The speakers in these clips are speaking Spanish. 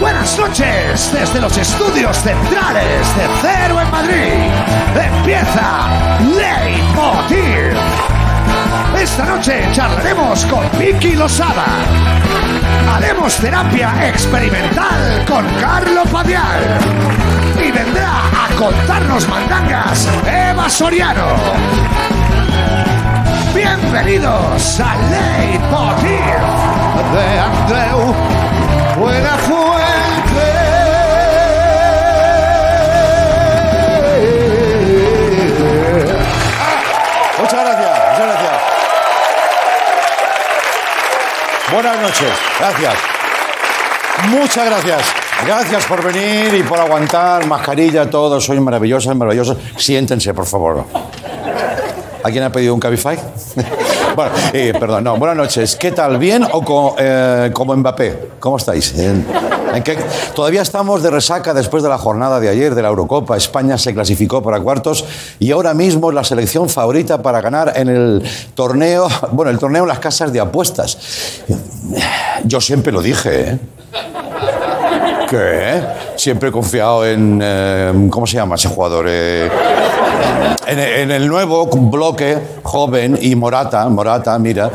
Buenas noches desde los estudios centrales de Cero en Madrid. Empieza Leitmotiv. Esta noche charlaremos con Vicky Losada. Haremos terapia experimental con Carlo Padial. Y vendrá a contarnos mandangas Eva Soriano. Bienvenidos a Leitmotiv de Andreu Buenafuente. Buenas noches, gracias. Muchas gracias. Gracias por venir y por aguantar. Mascarilla, todos sois maravillosos, maravillosos. Siéntense, por favor. ¿Alguien ha pedido un Cabify? bueno, eh, perdón, no. Buenas noches. ¿Qué tal? ¿Bien o eh, como Mbappé? ¿Cómo estáis? ¿En- en qué- Todavía estamos de resaca después de la jornada de ayer de la Eurocopa. España se clasificó para cuartos y ahora mismo es la selección favorita para ganar en el torneo, bueno, el torneo en las casas de apuestas. Yo siempre lo dije, ¿eh? ¿Qué? Siempre he confiado en... eh, ¿Cómo se llama ese jugador? Eh, en, el nuevo bloque joven y Morata, Morata, mira.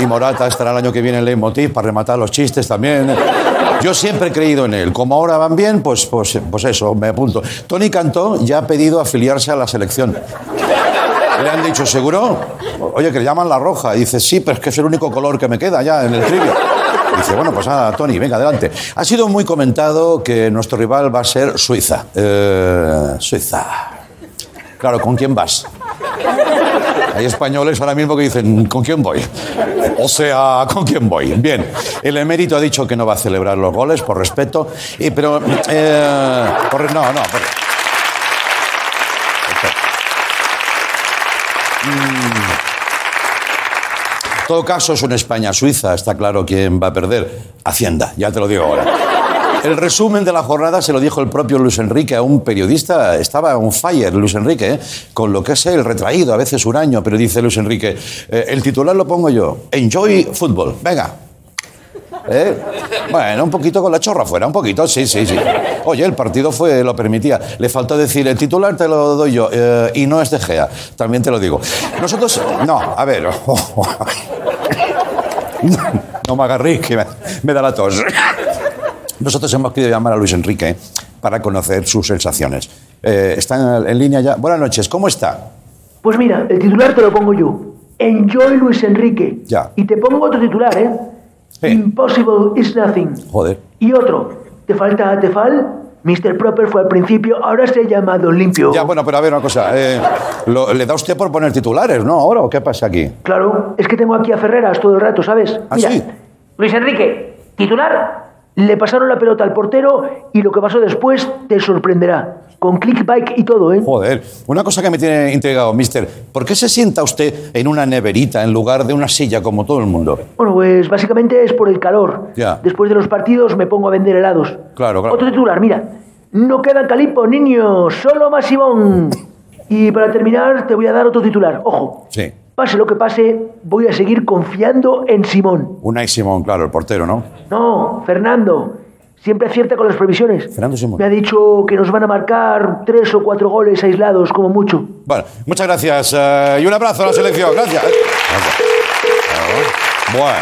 Y Morata estará el año que viene en Leitmotiv para rematar los chistes también. Yo siempre he creído en él. Como ahora van bien, pues, pues, pues eso, me apunto. Tony Cantó ya ha pedido afiliarse a la selección. Le han dicho, ¿seguro? Oye, que le llaman la roja. Y dice, sí, pero es que es el único color que me queda ya en el trivia. Dice, bueno, pues nada, Tony, venga, adelante. Ha sido muy comentado que nuestro rival va a ser Suiza. Eh, Suiza. Claro, ¿con quién vas? Hay españoles ahora mismo que dicen, ¿con quién voy? O sea, ¿con quién voy? Bien, el emérito ha dicho que no va a celebrar los goles, por respeto, y, pero... eh, no, no, por- todo caso, es una España-Suiza, está claro quién va a perder. Hacienda, ya te lo digo ahora. El resumen de la jornada se lo dijo el propio Luis Enrique a un periodista. Estaba on fire Luis Enrique, ¿eh? con lo que es el retraído, a veces un año, pero dice Luis Enrique, eh, el titular lo pongo yo. Enjoy football. Venga. ¿Eh? Bueno, un poquito con la chorra fuera, un poquito, sí, sí, sí. Oye, el partido fue, lo permitía. Le faltó decir, el titular te lo doy yo, eh, y no es de Gea, también te lo digo. Nosotros, no, a ver, no me agarré, que me, me da la tos. Nosotros hemos querido llamar a Luis Enrique para conocer sus sensaciones. Eh, está en, en línea ya. Buenas noches, ¿cómo está? Pues mira, el titular te lo pongo yo. Enjoy Luis Enrique. Ya. Y te pongo otro titular, ¿eh? Sí. Impossible is nothing. Joder. Y otro. ¿Te falta Tefal? Mr. Proper fue al principio, ahora se llama Don Limpio. Ya, bueno, pero a ver una cosa. eh, lo- ¿Le da usted por poner titulares, no? ¿Ahora o qué pasa aquí? Claro, es que tengo aquí a Ferreras todo el rato, ¿sabes? ¿Ah, Mira, sí? Luis Enrique, titular, le pasaron la pelota al portero y lo que pasó después te sorprenderá. Con clickbait y todo, ¿eh? Joder, una cosa que me tiene intrigado, mister. ¿Por qué se sienta usted en una neverita en lugar de una silla como todo el mundo? Bueno, pues básicamente es por el calor. Ya. Después de los partidos me pongo a vender helados. Claro, claro. Otro titular, mira. No queda calipo, niño, solo más Simón. Y para terminar, te voy a dar otro titular. Ojo. Sí. Pase lo que pase, voy a seguir confiando en Simón. Unai Simón, claro, el portero, ¿no? No, Fernando. Siempre acierta con las previsiones. Fernando Simón. Me ha dicho que nos van a marcar tres o cuatro goles aislados, como mucho. Bueno, muchas gracias eh, y un abrazo a la selección. Gracias. Gracias. Bueno.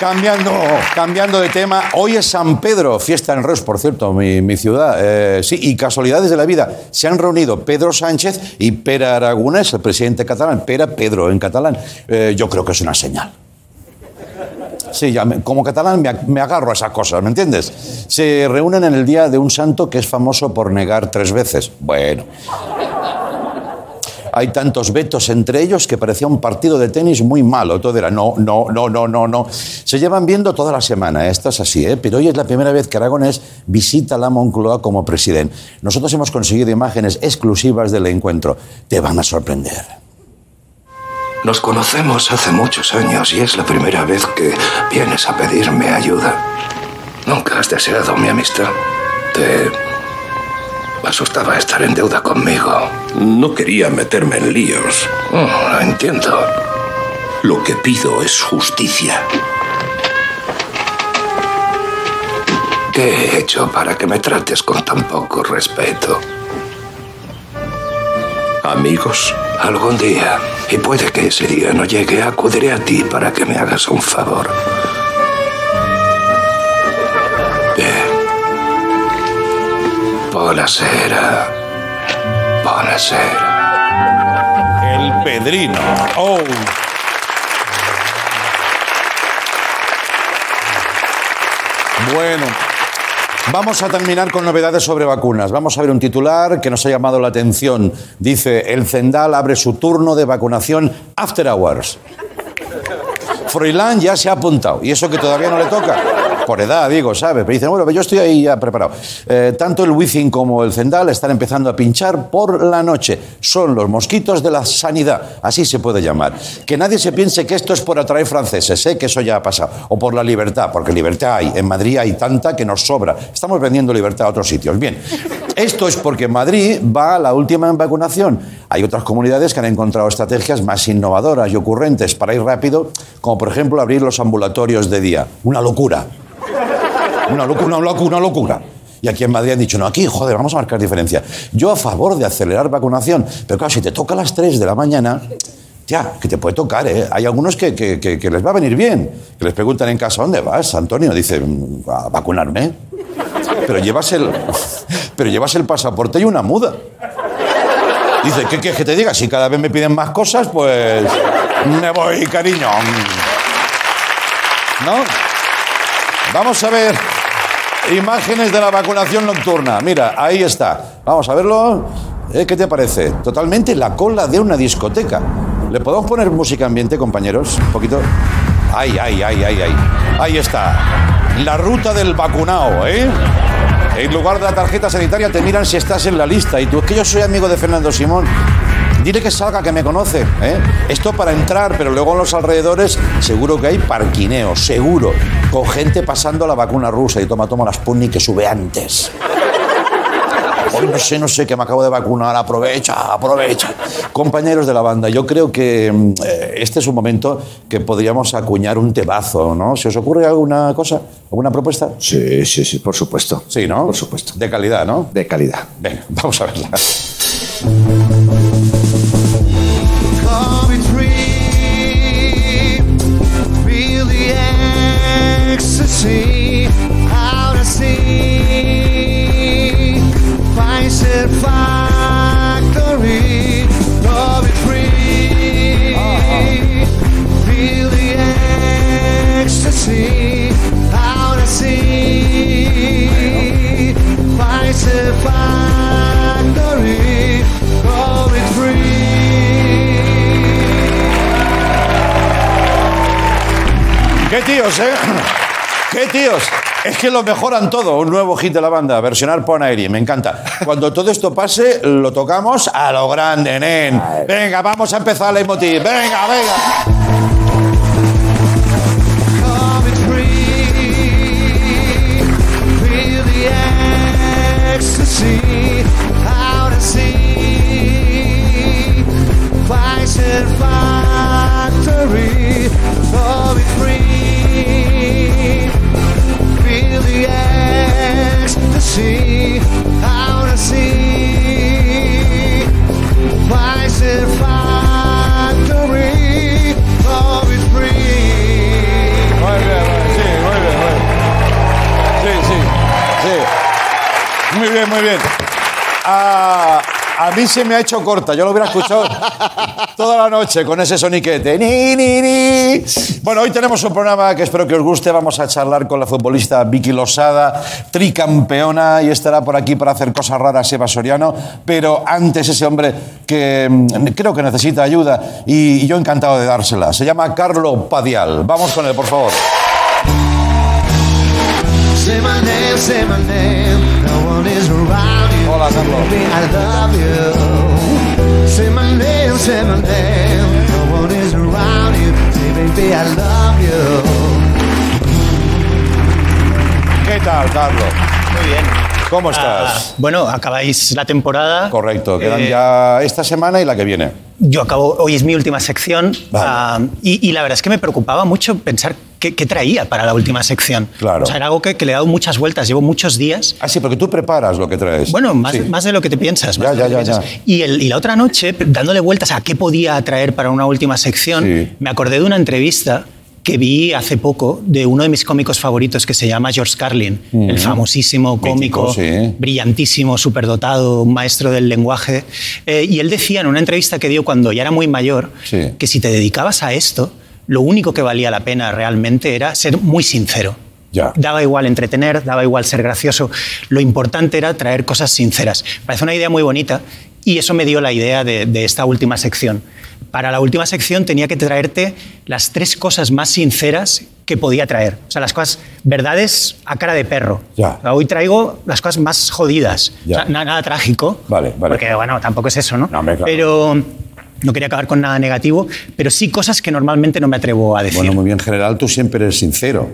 Cambiando, cambiando de tema, hoy es San Pedro, fiesta en Reus, por cierto, mi, mi ciudad. Eh, sí, y casualidades de la vida. Se han reunido Pedro Sánchez y Pere Aragonés, el presidente catalán. Pere Pedro en catalán. Eh, yo creo que es una señal. Sí, ya como catalán me, me agarro a esas cosas, ¿me entiendes? Se reúnen en el día de un santo que es famoso por negar tres veces. Bueno. Hay tantos vetos entre ellos que parecía un partido de tenis muy malo. Todo era no, no, no, no, no, no. Se llevan viendo toda la semana, ¿eh? esto es así, ¿eh? pero hoy es la primera vez que Aragonés visita la Moncloa como presidente. Nosotros hemos conseguido imágenes exclusivas del encuentro. Te van a sorprender. Nos conocemos hace muchos años y es la primera vez que vienes a pedirme ayuda. Nunca has deseado mi amistad. Te asustaba estar en deuda conmigo. No quería meterme en líos. Oh, lo entiendo. Lo que pido es justicia. ¿Qué he hecho para que me trates con tan poco respeto? Amigos, Algún día, y puede que ese día no llegue, acudiré a ti para que me hagas un favor. Bien. Buonasera. Buonasera. El Pedrino. Oh. Bueno, vamos a terminar con novedades sobre vacunas. Vamos a ver un titular que nos ha llamado la atención. Dice, el Zendal abre su turno de vacunación after hours. Froilán ya se ha apuntado, y eso que todavía no le toca. Por edad, digo, ¿sabes? Pero dicen, bueno, yo estoy ahí ya preparado. Eh, tanto el Wizzing como el Zendal están empezando a pinchar por la noche. Son los mosquitos de la sanidad, así se puede llamar. Que nadie se piense que esto es por atraer franceses, ¿eh? que eso ya ha pasado. O por la libertad, porque libertad hay. En Madrid hay tanta que nos sobra. Estamos vendiendo libertad a otros sitios. Bien, esto es porque Madrid va a la última vacunación. Hay otras comunidades que han encontrado estrategias más innovadoras y ocurrentes para ir rápido, como por ejemplo abrir los ambulatorios de día. Una locura. Una locura, una locura, una locura. Y aquí en Madrid han dicho, no, aquí, joder, vamos a marcar diferencia. Yo a favor de acelerar vacunación, pero claro, si te toca a las 3 de la mañana, ya, que te puede tocar, ¿eh? Hay algunos que, que- que- les va a venir bien, que les preguntan en casa, ¿dónde vas, Antonio? Dice, "Mm, a vacunarme. Pero llevas el, pero llevas el pasaporte y una muda. Dice, ¿qué quieres que te diga? Si cada vez me piden más cosas, pues me voy, cariño. ¿No? Vamos a ver imágenes de la vacunación nocturna. Mira, ahí está. Vamos a verlo. Eh, ¿Qué te parece? Totalmente la cola de una discoteca. ¿Le podemos poner música ambiente, compañeros? Un poquito. Ay, ay, ay, ay, ay. Ahí está. La ruta del vacunao, ¿eh? En lugar de la tarjeta sanitaria te miran si estás en la lista. Y tú, es que yo soy amigo de Fernando Simón. Dile que salga, que me conoce. ¿eh? Esto para entrar, pero luego en los alrededores seguro que hay parquineo, seguro. Con gente pasando la vacuna rusa y toma, toma la Sputnik que sube antes. Hoy no sé, no sé, que me acabo de vacunar, aprovecha, aprovecha. Compañeros de la banda, yo creo que mm, eh, este es un momento que podríamos acuñar un tebazo, ¿no? ¿Se os ocurre alguna cosa, alguna propuesta? Sí, sí, sí, por supuesto. Sí, ¿no? Por supuesto. De calidad, ¿no? De calidad. Venga, vamos a verla. Ecstasy out at sea. Pfizer factory, love it free. Feel the ecstasy out at sea. Pfizer factory, love it free. ¡Qué tíos, eh! Es que lo mejoran todo. Un nuevo hit de la banda, versionar Pon Airi. Me encanta. Cuando todo esto pase, lo tocamos a lo grande, nen. Venga, vamos a empezar la emotiv. Venga, venga. Out out at sea. Pfizer factory, love it free. Muy bien, sí, muy bien, muy bien. Sí, sí, sí. Muy bien, muy bien. A, a mí se me ha hecho corta. Yo lo hubiera escuchado toda la noche con ese soniquete. Ni, ni, ni. Bueno, hoy tenemos un programa que espero que os guste. Vamos a charlar con la futbolista Vicky Losada, tricampeona, y estará por aquí para hacer cosas raras Eva Soriano. Pero antes ese hombre que mm, creo que necesita ayuda y, yo encantado de dársela. Se llama Carlo Padial. Vamos con él, por favor. No one is Carlos. Baby, I love you. Say my name, say my name. No one is around you. Say, baby, I love you. ¿Qué tal, Carlos? Muy bien. ¿Cómo Ah, estás? bueno, acabáis la temporada. Correcto, quedan Eh, ya esta semana y la que viene. Yo acabo, hoy es mi última sección Vale. ah, y, y la verdad es que me preocupaba mucho pensar qué, qué traía para la última sección. Claro. O sea, era algo que, que le he dado muchas vueltas, llevo muchos días. Ah, sí, porque tú preparas lo que traes. Bueno, más, Sí. más de lo que te piensas. Ya, ya, ya, piensas. Y, el- y la otra noche, dándole vueltas a qué podía traer para una última sección, Sí. me acordé de una entrevista que vi hace poco de uno de mis cómicos favoritos que se llama George Carlin, el famosísimo cómico, Mítico, sí. brillantísimo, superdotado, un maestro del lenguaje. Eh, y él decía en una entrevista que dio cuando ya era muy mayor Sí. que si te dedicabas a esto, lo único que valía la pena realmente era ser muy sincero. Ya. Daba igual entretener, daba igual ser gracioso. Lo importante era traer cosas sinceras. Parece una idea muy bonita y eso me dio la idea de, de esta última sección. Para la última sección tenía que traerte las tres cosas más sinceras que podía traer. O sea, las cosas, verdades a cara de perro. Ya. Hoy traigo las cosas más jodidas. Ya. O sea, na- nada, trágico. Vale, vale. Porque, bueno, tampoco es eso, ¿no? No, hombre, claro. Pero no quería acabar con nada negativo, pero sí cosas que normalmente no me atrevo a decir. Bueno, muy bien, en general tú siempre eres sincero.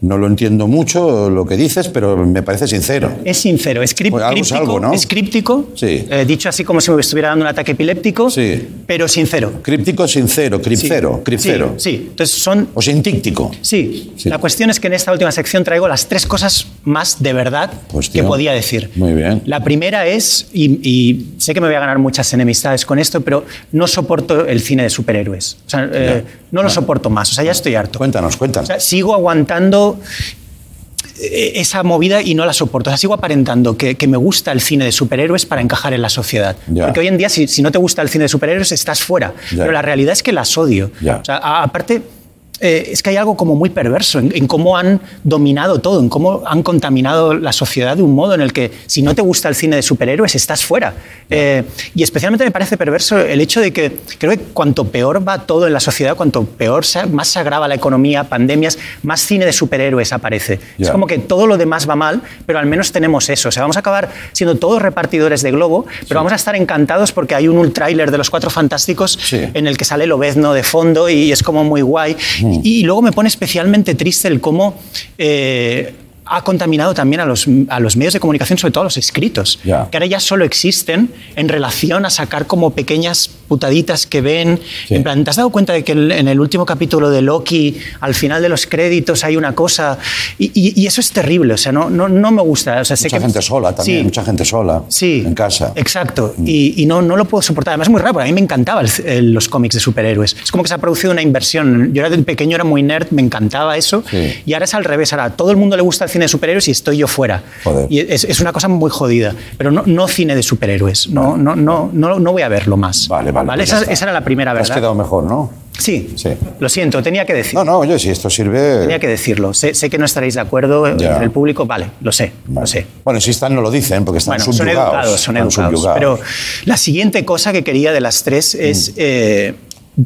No lo entiendo mucho lo que dices, pero me parece sincero. Es sincero, es, Pues algo es críptico, algo, ¿no? es críptico, Sí. eh, dicho así como si me estuviera dando un ataque epiléptico, Sí. pero sincero. Críptico, sincero, cripcero, Sí, cripcero. Sí, sí. entonces son... O sintíctico. Sí. La cuestión es que en esta última sección traigo las tres cosas más de verdad Pues, que podía decir. muy bien. La primera es, y, y sé que me voy a ganar muchas enemistades con esto, pero no soporto el cine de superhéroes. O sea, eh, no lo soporto más, o sea, ya estoy harto. Cuéntanos, O cuéntanos. sea, sigo aguantando eh, esa movida y no la soporto. O sea, sigo aparentando que, que me gusta el cine de superhéroes para encajar en la sociedad. Ya. Porque hoy en día, si, si no te gusta el cine de superhéroes, estás fuera. Ya. Pero la realidad es que las odio. O sea, a- aparte, eh, es que hay algo como muy perverso en, en cómo han dominado todo, en cómo han contaminado la sociedad de un modo en el que si no te gusta el cine de superhéroes, estás fuera. Eh, y especialmente me parece perverso el hecho de que creo que cuanto peor va todo en la sociedad, cuanto peor, se- más se agrava la economía, pandemias, más cine de superhéroes aparece. Es como que todo lo demás va mal, pero al menos tenemos eso. O sea, vamos a acabar siendo todos repartidores de globo, pero vamos a estar encantados porque hay un tráiler de los Cuatro Fantásticos Sí. en el que sale Lobezno de fondo y es como muy guay. Y, luego me pone especialmente triste el cómo eh, ha contaminado también a los, a los medios de comunicación, sobre todo a los escritos, Ya. que ahora ya solo existen en relación a sacar como pequeñas putaditas que ven. Sí. En plan, ¿te has dado cuenta de que en el último capítulo de Loki, al final de los créditos, hay una cosa? Y, y- y eso es terrible, o sea, no, no, no me gusta. O sea, sé Mucha que- gente sola también, Sí. mucha gente sola Sí, en casa. Exacto. Y, y no, no lo puedo soportar. Además, es muy raro, porque a mí me encantaban los cómics de superhéroes. Es como que se ha producido una inversión. Yo era de pequeño, era muy nerd, me encantaba eso. Y ahora es al revés. Ahora a todo el mundo le gusta el cine de superhéroes y estoy yo fuera. Joder. Y es, es una cosa muy jodida. Pero no, no cine de superhéroes. No, no, no, no, no voy a verlo más. Vale, vale. pues Esa, esa era la primera, Te has ¿verdad? quedado mejor, ¿no? Sí. Sí. Lo siento, tenía que decir. No, no, oye, si esto sirve... Tenía que decirlo. Sé, sé que no estaréis de acuerdo Ya. entre el público. Vale, lo sé, Vale. lo sé. Bueno, si están no lo dicen porque están Bueno, son subyugados. educados, son educados. Pero la siguiente cosa que quería de las tres Mm. es eh,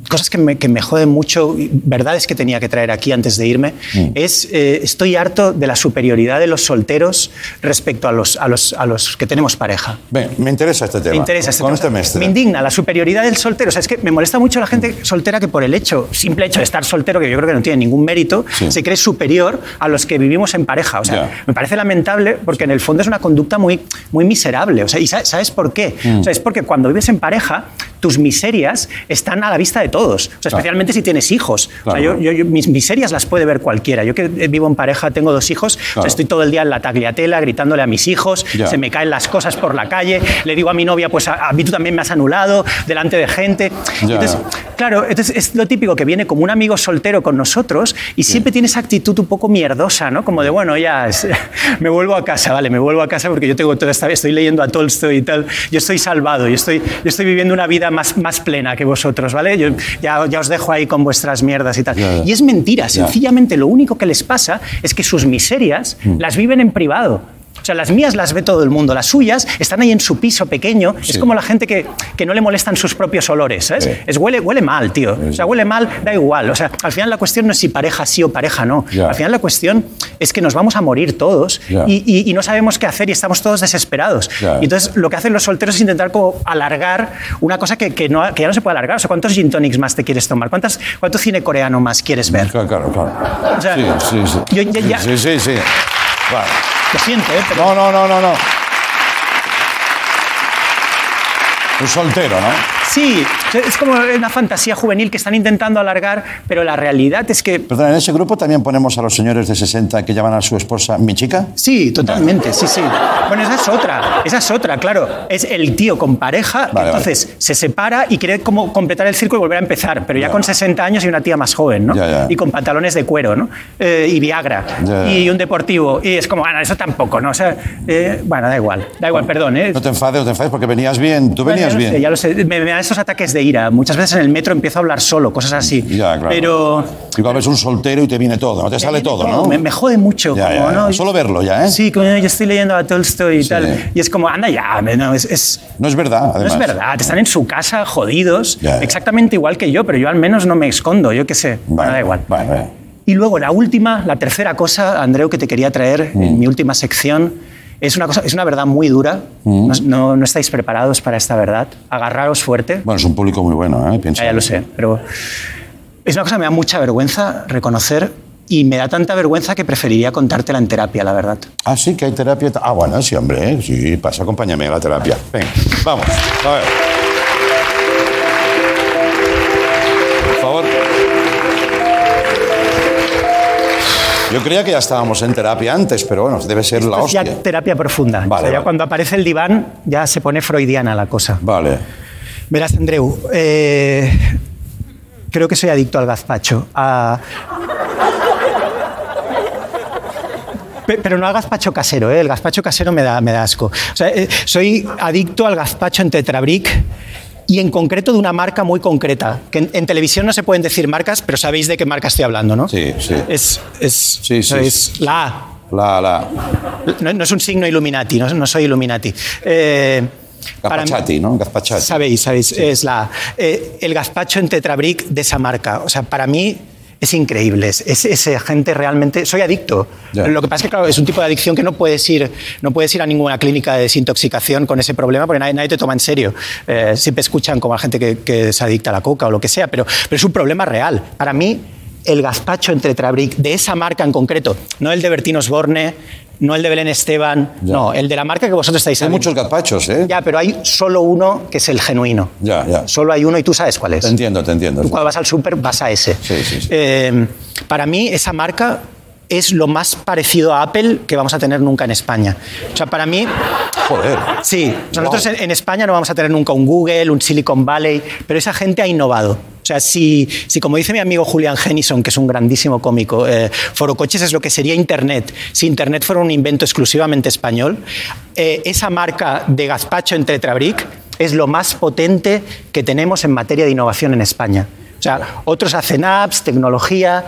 cosas que me, que me joden mucho, verdades que tenía que traer aquí antes de irme. Mm. Es eh, estoy harto de la superioridad de los solteros respecto a los, a los, a los que tenemos pareja. Ven, me interesa este tema. Me interesa este Con tema. este. Me indigna la superioridad del soltero. O sea, es que me molesta mucho la gente soltera que por el hecho, simple hecho de estar soltero, que yo creo que no tiene ningún mérito, Sí. se cree superior a los que vivimos en pareja. O sea, Ya. me parece lamentable porque en el fondo es una conducta muy, muy miserable. O sea, ¿y sa- sabes por qué? Mm. O sea, es porque cuando vives en pareja, tus miserias están a la vista de todos. O sea, Claro. especialmente si tienes hijos. O sea, Claro. yo, yo- yo- mis miserias las puede ver cualquiera. Yo que vivo en pareja, tengo dos hijos, o sea, Claro. estoy todo el día en la tagliatela gritándole a mis hijos, se me caen las cosas por la calle, le digo a mi novia, pues a, a mí tú también me has anulado delante de gente. Entonces, claro, entonces es lo típico que viene como un amigo soltero con nosotros y siempre tiene esa actitud un poco mierdosa, ¿no? Como de, bueno, ya es- me vuelvo a casa, vale, me vuelvo a casa porque yo tengo toda esta estoy leyendo a Tolstoy y tal, yo estoy salvado, yo estoy, yo estoy viviendo una vida más, más plena que vosotros, ¿vale? Yo ya, ya os dejo ahí con vuestras mierdas y tal. Y es mentira, sencillamente lo único que les pasa es que sus miserias Mm. las viven en privado. O sea, las mías las ve todo el mundo, las suyas están ahí en su piso pequeño. Sí. Es como la gente que, que no le molestan sus propios olores, ¿sabes? Sí. Es huele, huele mal, tío. O sea, huele mal, da igual. O sea, al final la cuestión no es si pareja sí o pareja no. Al final la cuestión es que nos vamos a morir todos y, y- y no sabemos qué hacer y estamos todos desesperados. Y entonces lo que hacen los solteros es intentar como alargar una cosa que, que no, que ya no se puede alargar. O sea, ¿cuántos gin tonics más te quieres tomar? ¿Cuántas, ¿Cuánto cine coreano más quieres ver? Claro, claro, claro. O sea, sí, sí, sí. yo ya- ya- Sí, sí, sí. Vale. Lo siento, ¿eh? Pero No, no, no, no, no. Un soltero, ¿no? Sí, es como una fantasía juvenil que están intentando alargar, pero la realidad es que Perdón, en ese grupo también ponemos a los señores de 60 que llaman a su esposa mi chica. Sí, totalmente, sí, sí. Bueno, esa es otra, esa es otra, claro. Es el tío con pareja, Vale, entonces se separa y quiere como completar el círculo y volver a empezar, pero ya, Ya. con 60 años y una tía más joven, ¿no? Ya, ya. Y con pantalones de cuero, ¿no? Eh, y Viagra, y un deportivo. Y es como, bueno, eso tampoco, ¿no? O sea, eh, bueno, da igual, da igual, perdón, ¿eh? No te enfades, no te enfades porque venías bien. Tú venías lo bien. sé, ya lo sé. Me, me esos ataques de ira. Muchas veces en el metro empiezo a hablar solo, cosas así. Ya, claro. Pero Igual ves un soltero y te viene todo, no te sale todo, ¿no? Me, me jode mucho. Ya, como, ya. ¿no? Solo verlo ya, ¿eh? Sí, como yo estoy leyendo a Tolstoy y Sí. tal. Y es como, anda ya, no, es, es- No es verdad, no además. es verdad. Están en su casa jodidos, exactamente igual que yo, pero yo al menos no me escondo, yo qué sé. Vale, da igual. vale, vale. Y luego la última, la tercera cosa, Andreu, que te quería traer Mm. en mi última sección, es una, cosa, es una verdad muy dura. No, no- no estáis preparados para esta verdad. Agarraros fuerte. Bueno, es un público muy bueno, ¿eh? Piensa. Ya, ya lo sé, pero es una cosa que me da mucha vergüenza reconocer y me da tanta vergüenza que preferiría contártela en terapia, la verdad. Ah, sí, que hay terapia. Ah, bueno, sí, hombre, ¿eh? sí, pasa, acompáñame a la terapia. Venga, vamos, a ver. Yo creía que ya estábamos en terapia antes, pero bueno, debe ser la es ya hostia. terapia profunda. Vale, O sea, ya vale. cuando aparece el diván ya se pone freudiana la cosa. Vale. Verás, Andreu, eh, creo que soy adicto al gazpacho. a- Pero no al gazpacho casero, ¿eh? el gazpacho casero me da, me da asco. O sea, eh, soy adicto al gazpacho en Tetrabric y en concreto de una marca muy concreta. Que en, en televisión no se pueden decir marcas, pero sabéis de qué marca estoy hablando, ¿no? Sí, sí. Es, es, Sí, sí, es sí. la A. La, la. No, no es un signo Illuminati, no, no soy Illuminati. Eh, Gazpachati, ¿no? Gazpachati. Sabéis, sabéis, es la, eh, el gazpacho en Tetrabric de esa marca. O sea, para mí es increíble. Es, es- esa gente realmente. Soy adicto. Lo que pasa es que, claro, es un tipo de adicción que no puedes ir, no puedes ir a ninguna clínica de desintoxicación con ese problema porque nadie, nadie te toma en serio. Eh, siempre escuchan como a gente que, que se adicta a la coca o lo que sea, pero, pero es un problema real. Para mí, el gazpacho en Tetrabric de esa marca en concreto, no el de Bertín Osborne, no el de Belén Esteban, Ya. no, el de la marca que vosotros estáis Hay muchos gazpachos, ¿eh? Ya, pero hay solo uno que es el genuino. Ya, ya. Solo hay uno y tú sabes cuál es. Te entiendo, te entiendo. Tú cuando vas al súper vas a ese. Sí, sí, sí. Eh, para mí esa marca es lo más parecido a Apple que vamos a tener nunca en España. O sea, para mí, Joder. sí, Wow. nosotros en, en España no vamos a tener nunca un Google, un Silicon Valley, pero esa gente ha innovado. O sea, si, si como dice mi amigo Julian Hennison, que es un grandísimo cómico, eh, Forocoches es lo que sería Internet. Si Internet fuera un invento exclusivamente español, eh, esa marca de gazpacho en Tetrabric es lo más potente que tenemos en materia de innovación en España. O sea, otros hacen apps, tecnología,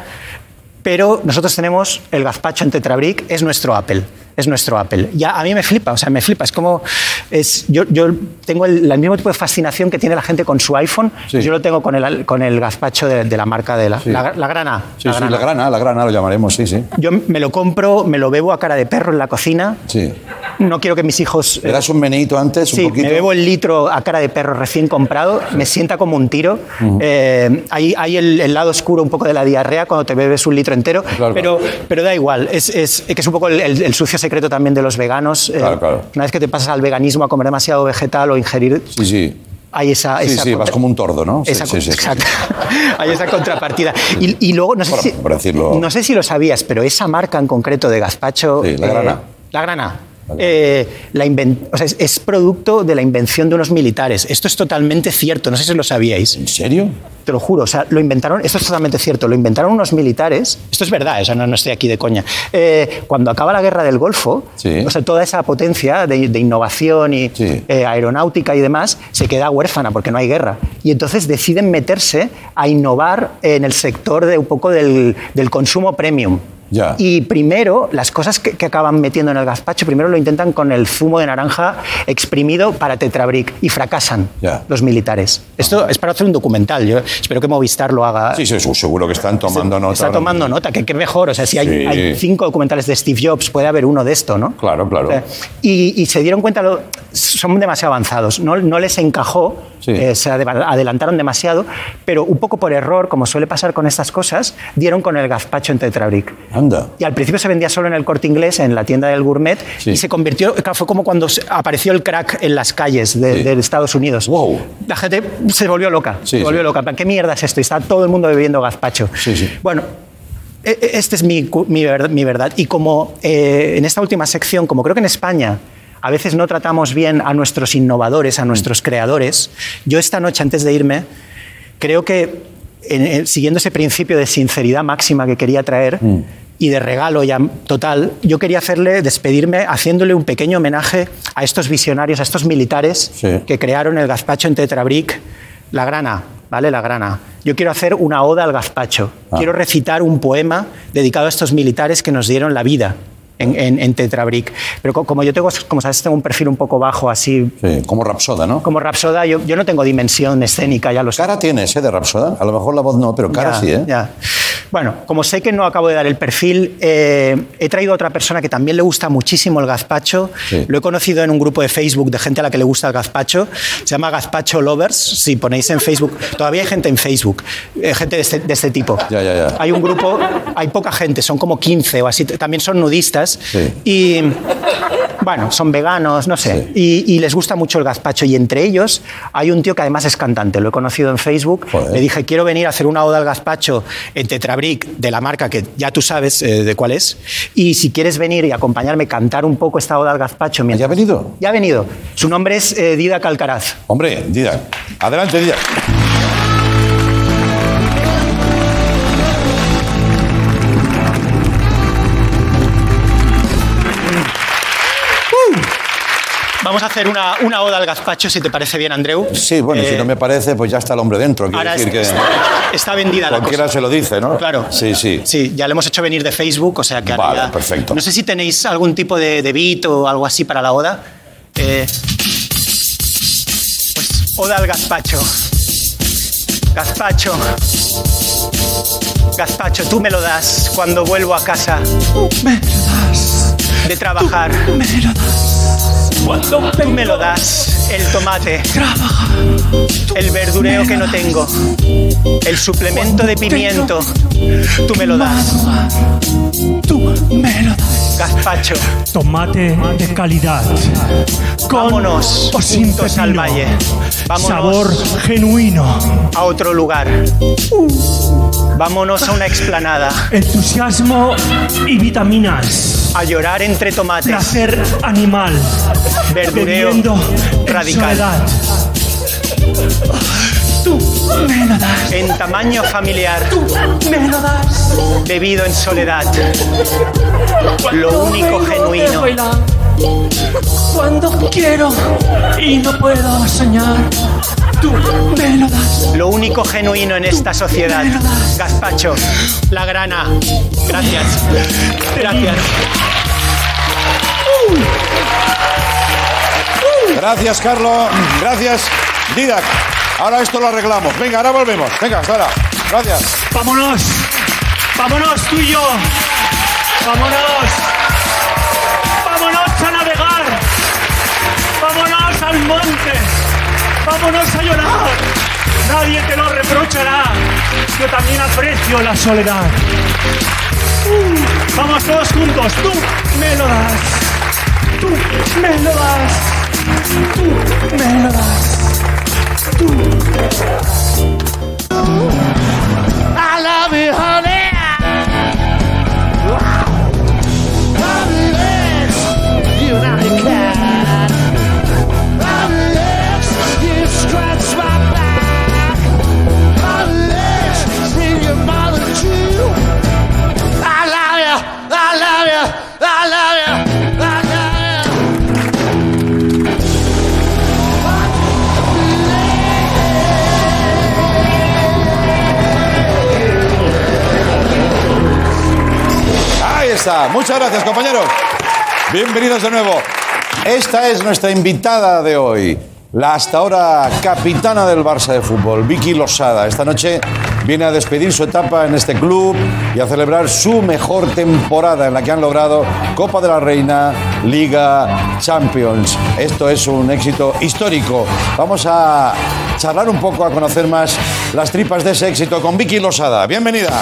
pero nosotros tenemos el gazpacho en Tetrabric, es nuestro Apple. Es nuestro Apple. Ya a mí me flipa, o sea, me flipa. Es como. Es, yo, yo tengo el, el mismo tipo de fascinación que tiene la gente con su iPhone. Sí. Yo lo tengo con el, con el gazpacho de, de la marca de la, Sí. la, la grana. Sí, la grana, la grana lo llamaremos, sí, sí. Yo me lo compro, me lo bebo a cara de perro en la cocina. Sí. No quiero que mis hijos. eh, ¿Eras un meneito antes, un Sí, poquito? me bebo el litro a cara de perro recién comprado, me sienta como un tiro. Eh, hay hay el, el lado oscuro un poco de la diarrea cuando te bebes un litro entero, Claro, pero, pero da igual. Es, es- que es un poco el- el sucio secreto también de los veganos. Eh, Claro. Una vez que te pasas al veganismo a comer demasiado vegetal o ingerir, Sí, sí. hay esa. Sí, esa sí, vas como un tordo, ¿no? Sí, esa, sí, sí, sí. exacto. hay esa contrapartida. Y, y luego, no sé, si, no sé si lo sabías, pero esa marca en concreto de gazpacho. Sí, la eh, grana. la grana. Eh, la o sea, es, es producto de la invención de unos militares. Esto es totalmente cierto, no sé si lo sabíais. ¿En serio? Te lo juro, o sea, lo inventaron, esto es totalmente cierto, lo inventaron unos militares, esto es verdad, o sea, no, no estoy aquí de coña. Eh, cuando acaba la guerra del Golfo, Sí. o sea, toda esa potencia de, de innovación y Sí. eh, aeronáutica y demás se queda huérfana porque no hay guerra. Y entonces deciden meterse a innovar en el sector de un poco del, del consumo premium. Ya. Y primero, las cosas que, que acaban metiendo en el gazpacho, primero lo intentan con el zumo de naranja exprimido para Tetrabric y fracasan Ya. los militares. Esto es para hacer un documental. Yo espero que Movistar lo haga. Sí, sí, seguro que están tomando nota. Está tomando nota, que qué mejor. O sea, si hay, Sí. hay cinco documentales de Steve Jobs, puede haber uno de esto, ¿no? Claro, claro. O sea, y, y se dieron cuenta, lo- son demasiado avanzados, no, no les encajó, Sí. eh, se ade- adelantaron demasiado, pero un poco por error, como suele pasar con estas cosas, dieron con el gazpacho en Tetrabric. Anda. Y al principio se vendía solo en el corte inglés, en la tienda del gourmet, Sí. y se convirtió, fue como cuando apareció el crack en las calles de, Sí. de Estados Unidos. Wow. La gente se volvió loca, Sí, se volvió loca. ¿Qué mierda es esto? Y está todo el mundo bebiendo gazpacho. Sí, sí. Bueno, e- e- este es mi, mi, mi verdad. Y como eh, en esta última sección, como creo que en España a veces no tratamos bien a nuestros innovadores, a nuestros creadores, yo esta noche antes de irme, creo que en- en- siguiendo ese principio de sinceridad máxima que quería traer y de regalo ya total, yo quería hacerle, despedirme haciéndole un pequeño homenaje a estos visionarios, a estos militares Sí. que crearon el gazpacho en Tetrabric, la grana, ¿vale? La grana. Yo quiero hacer una oda al gazpacho. Ah. Quiero recitar un poema dedicado a estos militares que nos dieron la vida en, en, en Tetrabric. Pero co- como yo tengo, como sabes, tengo un perfil un poco bajo, así Sí, como Rapsoda, ¿no? como Rapsoda, yo, yo no tengo dimensión escénica, ya lo sé. Cara tienes, ¿eh? De Rapsoda. A lo mejor la voz no, pero cara Ya, sí, ¿eh? ya. Bueno, como sé que no acabo de dar el perfil, eh, he traído a otra persona que también le gusta muchísimo el gazpacho. Sí. Lo he conocido en un grupo de Facebook de gente a la que le gusta el gazpacho. Se llama Gazpacho Lovers. Si ponéis en Facebook, todavía hay gente en Facebook, eh, gente de este, de este tipo. Ya, ya, ya. Hay un grupo, hay poca gente, son como 15 o así. También son nudistas. Sí. Y bueno, son veganos, no sé. Y, y les gusta mucho el gazpacho. Y entre ellos hay un tío que además es cantante. Lo he conocido en Facebook. Joder. Le dije, quiero venir a hacer una oda al gazpacho en De la marca que ya tú sabes eh, de cuál es. Y si quieres venir y acompañarme, cantar un poco esta oda al gazpacho. ¿Ya ha mientras- venido? Ya ha venido. Su nombre es eh, Dida Calcaraz. Hombre, Didac. Adelante, Didac. Vamos a hacer una, una oda al gazpacho, si te parece bien, Andreu. Sí, bueno, Eh, si no me parece, pues ya está el hombre dentro. Quiero Ahora decir que está, vendida la cualquiera cosa. se lo dice, ¿no? Claro. Sí, sí. Sí, ya le hemos hecho venir de Facebook, o sea que Vale, ya- perfecto. No sé si tenéis algún tipo de, de beat o algo así para la oda. Eh, pues oda al gazpacho. Gazpacho. Gazpacho, tú me lo das cuando vuelvo a casa de trabajar. Cuando tú me lo das, el tomate, el verdureo que no tengo, el suplemento de pimiento, tú me lo das. Tú me lo das. Gazpacho, Tomate de calidad. Con Vámonos o sin juntos al valle. Vámonos. Sabor genuino. a otro lugar. Vámonos a una explanada, Entusiasmo y vitaminas. a llorar entre tomates, Placer animal. verdureo radical. soledad. Tú me lo das. en tamaño familiar, Me lo das. bebido en soledad. Lo único genuino. Cuando quiero y no puedo soñar. Tú me lo das. Lo único genuino en esta sociedad. Gazpacho, la grana. Gracias. Gracias. Gracias, Carlos. Gracias, Didac. Ahora esto lo arreglamos. Venga, ahora volvemos. Venga, ahora. Gracias. Vámonos. Vámonos tú y yo. Vámonos. Vámonos a navegar. Vámonos al monte. Vámonos a llorar. Nadie te lo reprochará. Yo también aprecio la soledad. Uh, vamos todos juntos. Tú me lo das. Tú me lo das. Tú me lo das. I love you, Muchas gracias, compañeros. Bienvenidos de nuevo. Esta es nuestra invitada de hoy, la hasta ahora capitana del Barça de fútbol, Vicky Losada. Esta noche viene a despedir su etapa en este club y a celebrar su mejor temporada en la que han logrado Copa de la Reina, Liga, Champions. Esto es un éxito histórico. Vamos a charlar un poco, a conocer más las tripas de ese éxito con Vicky Losada. Bienvenida.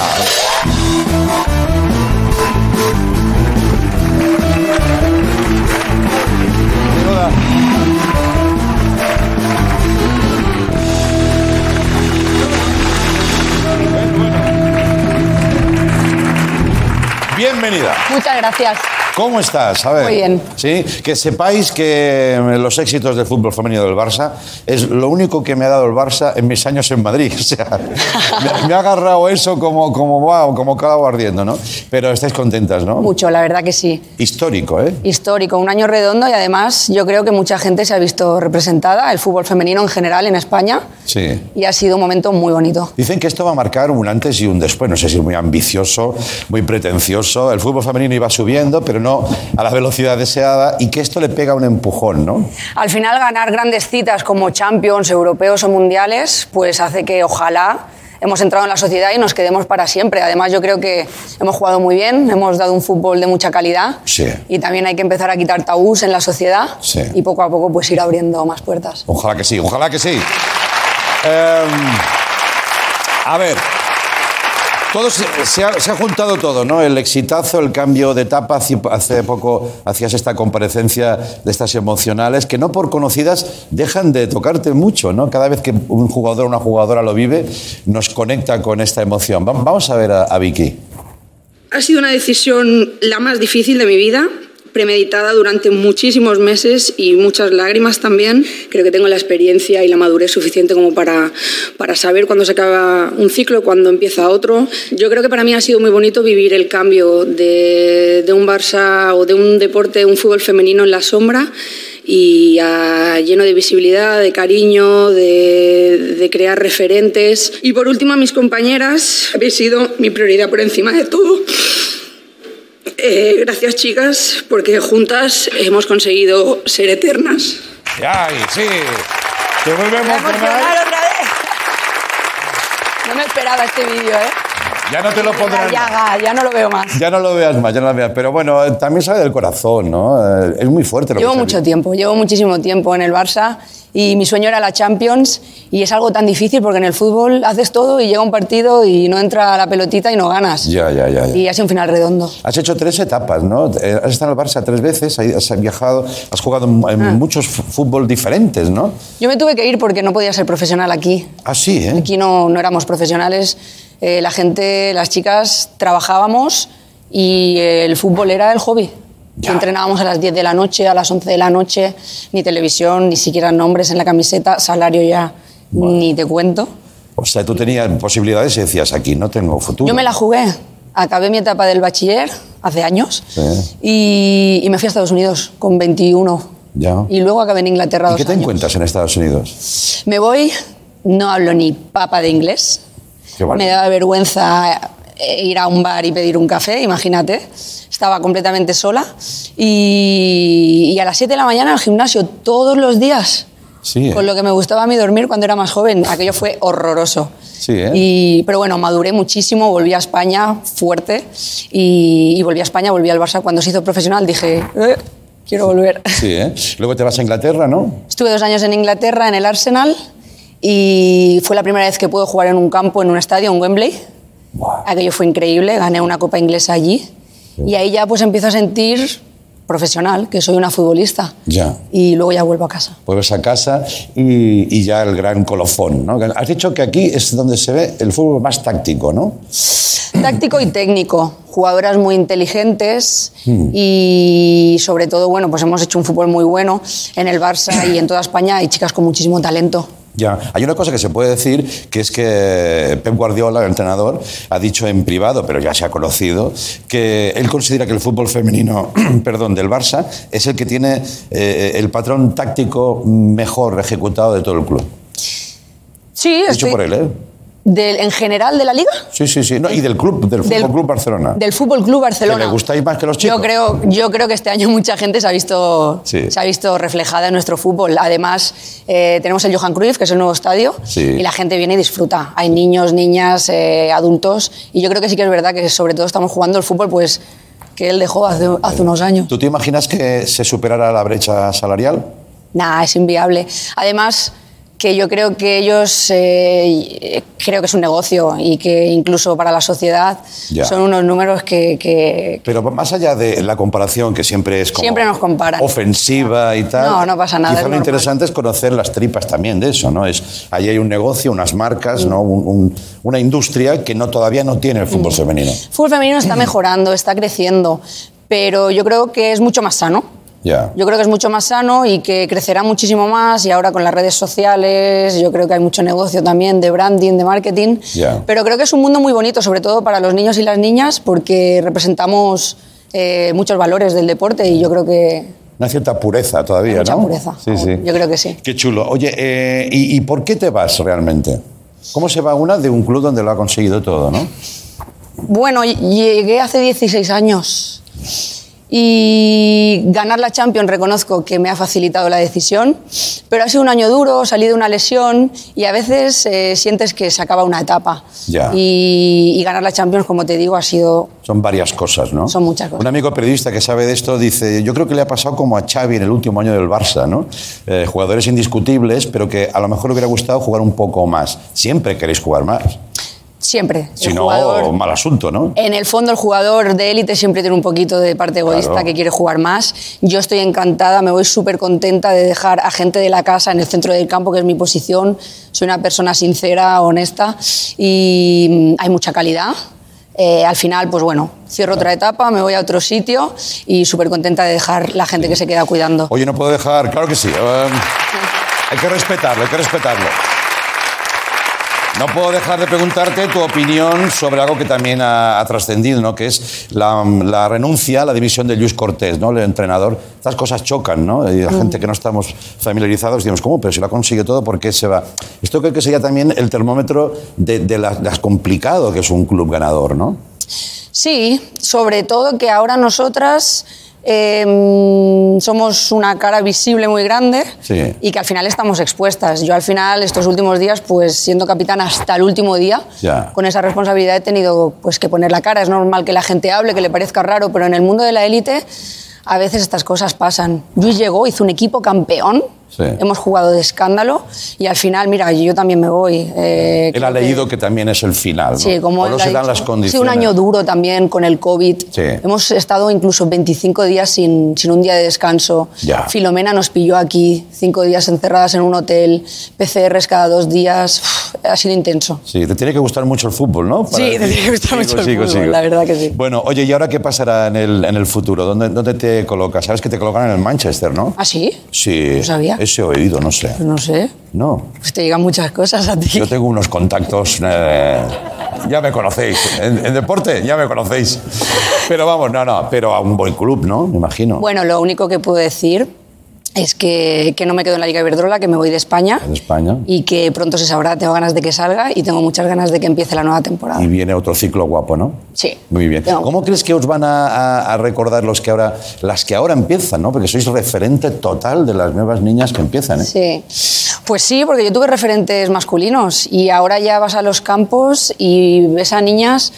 Bienvenida. Muchas gracias. ¿Cómo estás? A ver. Muy bien. Sí, que sepáis que los éxitos del fútbol femenino del Barça es lo único que me ha dado el Barça en mis años en Madrid. O sea, me, me ha agarrado eso como, como, wow, como calado ardiendo, ¿no? Pero estáis contentas, ¿no? Mucho, la verdad que sí. Histórico, ¿eh? Histórico, un año redondo y además yo creo que mucha gente se ha visto representada, el fútbol femenino en general en España, Sí. y ha sido un momento muy bonito. Dicen que esto va a marcar un antes y un después. No sé si es muy ambicioso, muy pretencioso. El fútbol femenino iba subiendo, pero no a la velocidad deseada y que esto le pega un empujón, ¿no? Al final ganar grandes citas como Champions, europeos o mundiales, pues hace que ojalá hemos entrado en la sociedad y nos quedemos para siempre. Además yo creo que hemos jugado muy bien, hemos dado un fútbol de mucha calidad Sí. y también hay que empezar a quitar tabús en la sociedad Sí. y poco a poco pues ir abriendo más puertas. Ojalá que sí, ojalá que sí. Em, a ver, todo se, ha, juntado todo, ¿no? El exitazo, el cambio de etapa. Hace, poco hacías esta comparecencia de estas emocionales que no por conocidas dejan de tocarte mucho, ¿no? Cada vez que un jugador o una jugadora lo vive, nos conecta con esta emoción. Va- Vamos a ver a Vicky. Ha sido una decisión la más difícil de mi vida, premeditada durante muchísimos meses y muchas lágrimas también. Creo que tengo la experiencia y la madurez suficiente como para, para saber cuándo se acaba un ciclo cuándo empieza otro. Yo creo que para mí ha sido muy bonito vivir el cambio de, de un Barça o de un deporte, un fútbol femenino en la sombra y ah, lleno de visibilidad, de cariño, de, de crear referentes. Y por último, a mis compañeras, habéis sido mi prioridad por encima de todo. Eh, gracias, chicas, porque juntas hemos conseguido ser eternas. ¡Ay, sí! Te vuelve a emocionar. emocionar otra vez. No me esperaba este vídeo, ¿eh? Ya no te lo La pondrán. llaga, ya no lo veo más. Ya no lo veas más, ya no lo veas. Pero bueno, eh, también sale del corazón, ¿no? Eh, Es muy fuerte lo Llevo que mucho sale. tiempo, llevo muchísimo tiempo en el Barça y mi sueño era la Champions y es algo tan difícil porque en el fútbol haces todo y llega un partido y no entra la pelotita y no ganas. Ya, ya, ya. ya. Y ha sido un final redondo. Has hecho tres etapas, ¿no? Eh, Has estado en el Barça tres veces, has viajado, has jugado en Ah. muchos fútbol diferentes, ¿no? Yo me tuve que ir porque no podía ser profesional aquí. Ah, sí, ¿eh? Aquí no, no éramos profesionales. Eh, la gente, las chicas, trabajábamos y eh, el fútbol era el hobby. Entrenábamos a las 10 de la noche, a las 11 de la noche, ni televisión, ni siquiera nombres en la camiseta, salario ya ni te cuento. O sea, tú tenías posibilidades y decías, aquí no tengo futuro. Yo me la jugué. Acabé mi etapa del bachiller hace años Sí. y, y me fui a Estados Unidos con 21. Ya. Y luego acabé en Inglaterra ¿Y dos qué te años. encuentras en Estados Unidos? Me voy, no hablo ni papa de inglés. Vale. Me daba vergüenza eh, ir a un bar y pedir un café, imagínate. Estaba completamente sola. Y, y a las 7 de la mañana al gimnasio todos los días. Sí, ¿eh? Con lo que me gustaba a mí dormir cuando era más joven. Aquello fue horroroso. Sí, ¿eh? Y, pero bueno, maduré muchísimo, volví a España fuerte. Y, y volví a España, volví al Barça. Cuando se hizo profesional dije, "Eh, quiero volver. Sí. Luego te vas a Inglaterra, ¿no? Estuve dos años en Inglaterra, en el Arsenal, y fue la primera vez que pude jugar en un campo, en un estadio, en Wembley. Aquello fue increíble, gané una copa inglesa allí. Y ahí ya pues empiezo a sentir profesional, que soy una futbolista. Ya. Y luego ya vuelvo a casa. Vuelves a casa y, y ya el gran colofón, ¿no? Has dicho que aquí es donde se ve el fútbol más táctico, ¿no? Táctico y técnico, jugadoras muy inteligentes Hmm. y sobre todo, bueno, pues hemos hecho un fútbol muy bueno en el Barça y en toda España hay chicas con muchísimo talento. Ya, hay una cosa que se puede decir, que es que Pep Guardiola, el entrenador, ha dicho en privado, pero ya se ha conocido, que él considera que el fútbol femenino, perdón, del Barça es el que tiene eh, el patrón táctico mejor ejecutado de todo el club. Sí, Dicho estoy- por él, ¿eh? Del- ¿En general de la liga? Sí, sí, sí. No, y del club, del Fútbol Del- Club Barcelona. Del Fútbol Club Barcelona. ¿Que le gustáis más que los chicos? Yo creo, yo creo que este año mucha gente se ha visto, Sí. se ha visto reflejada en nuestro fútbol. Además, eh, tenemos el Johan Cruyff, que es el nuevo estadio, Sí. y la gente viene y disfruta. Hay niños, niñas, eh, adultos, y yo creo que sí que es verdad que sobre todo estamos jugando el fútbol pues, que él dejó hace, hace unos años. ¿Tú te imaginas que se superara la brecha salarial? Nah, es inviable. Además, que yo creo que ellos, eh, creo que es un negocio y que incluso para la sociedad Ya. son unos números que, que- Pero más allá de la comparación, que siempre es como Siempre nos comparan. ofensiva y tal. No, no pasa nada, Quizá lo normal. interesante es conocer las tripas también de eso, ¿no? Es, ahí hay un negocio, unas marcas, ¿no? Un- un- una industria que no, todavía no tiene el fútbol femenino. el fútbol femenino está mejorando, está creciendo, pero yo creo que es mucho más sano. Ya. Yo creo que es mucho más sano y que crecerá muchísimo más y ahora con las redes sociales yo creo que hay mucho negocio también de branding, de marketing, Ya. pero creo que es un mundo muy bonito, sobre todo para los niños y las niñas, porque representamos eh, muchos valores del deporte y yo creo que Una cierta pureza todavía, mucha ¿no? pureza. Sí, sí. Yo creo que sí. Qué chulo. Oye, eh, ¿y, y por qué te vas realmente? ¿Cómo se va una de un club donde lo ha conseguido todo, no? Bueno, llegué hace 16 años y ganar la Champions reconozco que me ha facilitado la decisión, pero ha sido un año duro, salí de una lesión y a veces eh, sientes que se acaba una etapa. Ya. Y, y ganar la Champions, como te digo, ha sido... Son varias cosas, ¿no? Son muchas cosas. Un amigo periodista que sabe de esto dice, yo creo que le ha pasado como a Xavi en el último año del Barça, ¿no? Eh, jugadores indiscutibles, pero que a lo mejor le hubiera gustado jugar un poco más. Siempre queréis jugar más. Siempre. Si el no, jugador- mal asunto, ¿no? En el fondo, el jugador de élite siempre tiene un poquito de parte egoísta Claro. que quiere jugar más. Yo estoy encantada, me voy súper contenta de dejar a gente de la casa en el centro del campo, que es mi posición. Soy una persona sincera, honesta y mm, hay mucha calidad. Eh, al final, pues bueno, cierro otra etapa, me voy a otro sitio y súper contenta de dejar la gente que se queda cuidando. Oye, no puedo dejar, claro que sí. eh, hay que respetarlo, hay que respetarlo. No puedo dejar de preguntarte tu opinión sobre algo que también ha, ha trascendido, ¿no? que es la, la renuncia a la división de Luis Cortés, ¿no? el entrenador. Estas cosas chocan, ¿no? Y la gente que no estamos familiarizados decimos, ¿cómo? Pero si lo consigue todo, ¿por qué se va? Esto creo que sería también el termómetro de, de la- las complicado que es un club ganador, ¿no? Sí, sobre todo que ahora nosotras eh, somos una cara visible muy grande Sí. y que al final estamos expuestas. Yo al final estos últimos días, pues siendo capitana hasta el último día, Ya. con esa responsabilidad he tenido pues que poner la cara. Es normal que la gente hable, que le parezca raro, pero en el mundo de la élite a veces estas cosas pasan. Luis llegó, hizo un equipo campeón. Sí. Hemos jugado de escándalo y al final, mira, yo también me voy. Eh, Él ha creo que- leído que también es el final, ¿no? Sí, como él se dan dicho. las Sí, condiciones. un año duro también con el COVID. Sí. Hemos estado incluso 25 días sin, sin un día de descanso. Ya. Filomena nos pilló aquí, cinco días encerradas en un hotel, PCRs cada dos días. Uf, ha sido intenso. Sí, te tiene que gustar mucho el fútbol, ¿no? Sí, te tiene que gustar mucho el fútbol, la verdad que sí. Bueno, oye, ¿y ahora qué pasará en el, en el futuro? ¿Dónde, ¿Dónde te colocas? Sabes que te colocan en el Manchester, ¿no? ¿Ah, sí? Sí. No sabía. Ese oído, no sé. No sé. No. Pues te llegan muchas cosas a ti. Yo tengo unos contactos. eh, ya me conocéis. En, en deporte ya me conocéis. Pero vamos, no, no. Pero a un buen club, ¿no? Me imagino. Bueno, lo único que puedo decir es que, que no me quedo en la Liga Iberdrola, que me voy de España. En España. Y que pronto se sabrá, tengo ganas de que salga y tengo muchas ganas de que empiece la nueva temporada. Y viene otro ciclo guapo, ¿no? Sí. Muy bien. Tengo- ¿Cómo crees que os van a, a- a recordar los que ahora, las que ahora empiezan, ¿no? Porque sois referente total de las nuevas niñas que empiezan, ¿eh? Sí. Pues sí, porque yo tuve referentes masculinos y ahora ya vas a los campos y ves a niñas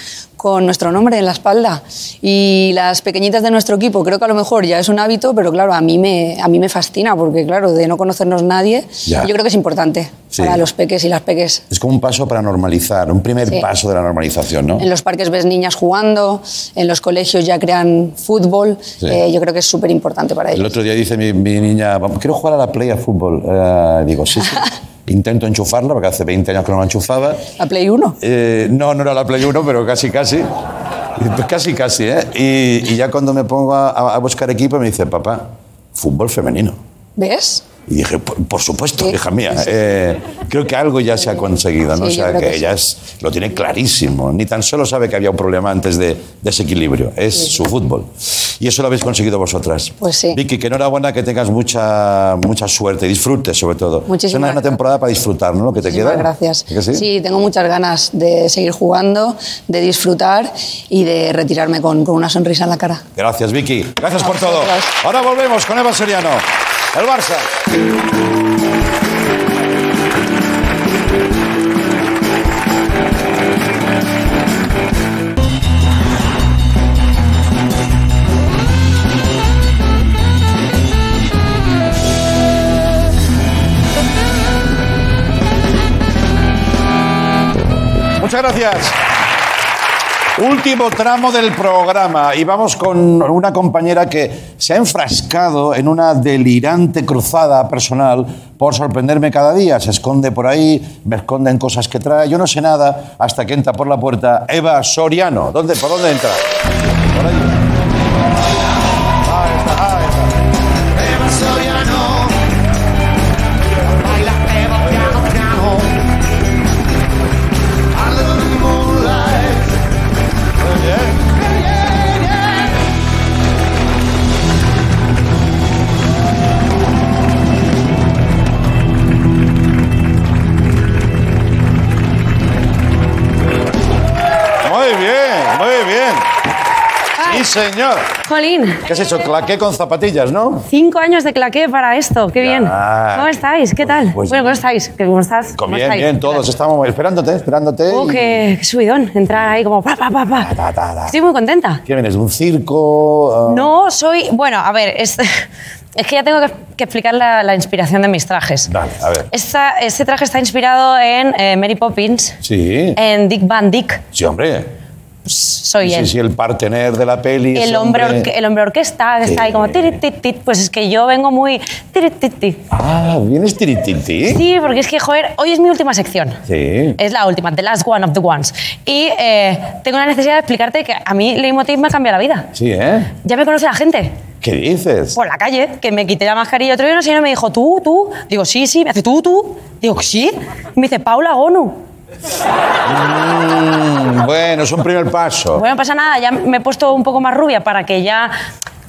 con nuestro nombre en la espalda. Y las pequeñitas de nuestro equipo, creo que a lo mejor ya es un hábito, pero claro, a mí me, a mí me fascina porque, claro, de no conocernos nadie, Ya. yo creo que es importante Sí. para los peques y las peques. Es como un paso para normalizar, un primer Sí. paso de la normalización, ¿no? En los parques ves niñas jugando, en los colegios ya crean fútbol. Sí. Eh, yo creo que es súper importante para El ellos. otro día dice mi, mi niña, "Vamos, quiero jugar a la play a fútbol. Eh, digo, sí, sí. Intento enchufarla, porque hace 20 años que no la enchufaba. La Play 1. Eh, no, no era la Play 1, pero casi, casi. Pues Casi, casi, ¿eh? Y, y ya cuando me pongo a, a buscar equipo me dice, papá, fútbol femenino. ¿Ves? Y dije, por, por supuesto, Sí. hija mía. eh, creo que algo ya se ha conseguido, ¿no? Sí, o sea, que, que ella es, lo tiene clarísimo. Ni tan solo sabe que había un problema antes de desequilibrio. Es su fútbol. Y eso lo habéis conseguido vosotras. Pues sí. Vicky, que enhorabuena que tengas mucha, mucha suerte. Disfrutes, sobre todo. Muchísimas es una, gracias. temporada para disfrutar, ¿no? Lo que te Muchísimas queda. gracias. ¿A que sí? tengo muchas ganas de seguir jugando, de disfrutar y de retirarme con, con una sonrisa en la cara. Gracias, Vicky. Gracias por todo. Gracias. Ahora volvemos con Eva Seriano el Barça. Muchas gracias. Último tramo del programa y vamos con una compañera que se ha enfrascado en una delirante cruzada personal por sorprenderme cada día. Se esconde por ahí, me esconden cosas que trae. Yo no sé nada hasta que entra por la puerta Eva Soriano. ¿Dónde, ¿Por dónde entra? Por ahí. Señor. Jolín, ¿Qué has hecho? Claqué con zapatillas, ¿no? cinco años de claqué para esto, qué bien. ¿Cómo estáis? ¿Qué tal? Pues- bueno, ¿cómo estáis? ¿Qué- ¿Cómo estás? ¿Cómo Bien, estáis? bien, todos estamos esperándote, esperándote. Oh, y- qué, qué subidón, entrar ahí como pa, pa, pa, pa. Ta, ta, ta. Estoy muy contenta. ¿Qué vienes? ¿De un circo? Ah, No soy, bueno, a ver, es, es que ya tengo que, que explicar la, la inspiración de mis trajes. Dale, a ver. Esta- este traje está inspirado en eh, Mary Poppins, Sí. en Dick Van Dyke. Sí, hombre. Soy Sí, él. sí, el partener de la peli. El hombre, orque- el hombre orquesta que está ahí como Sí. tirit. Pues es que yo vengo muy tirit. Ah, ¿vienes tirititi? Sí, porque es que, joder, hoy es mi última sección. Sí. Es la última, the last one of the ones. Y eh, tengo la necesidad de explicarte que a mí Leitmotiv me ha cambiado la vida. Sí, ¿eh? Ya me conoce la gente. ¿Qué dices? Por la calle, que me quité la mascarilla. Otro día una señora me dijo, tú, tú. Digo, sí, sí. Me hace, tú, tú. Digo, sí. Y me dice, Paula Gonu. Mm, bueno, es un primer paso. Bueno, no pasa nada, ya me he puesto un poco más rubia para que ya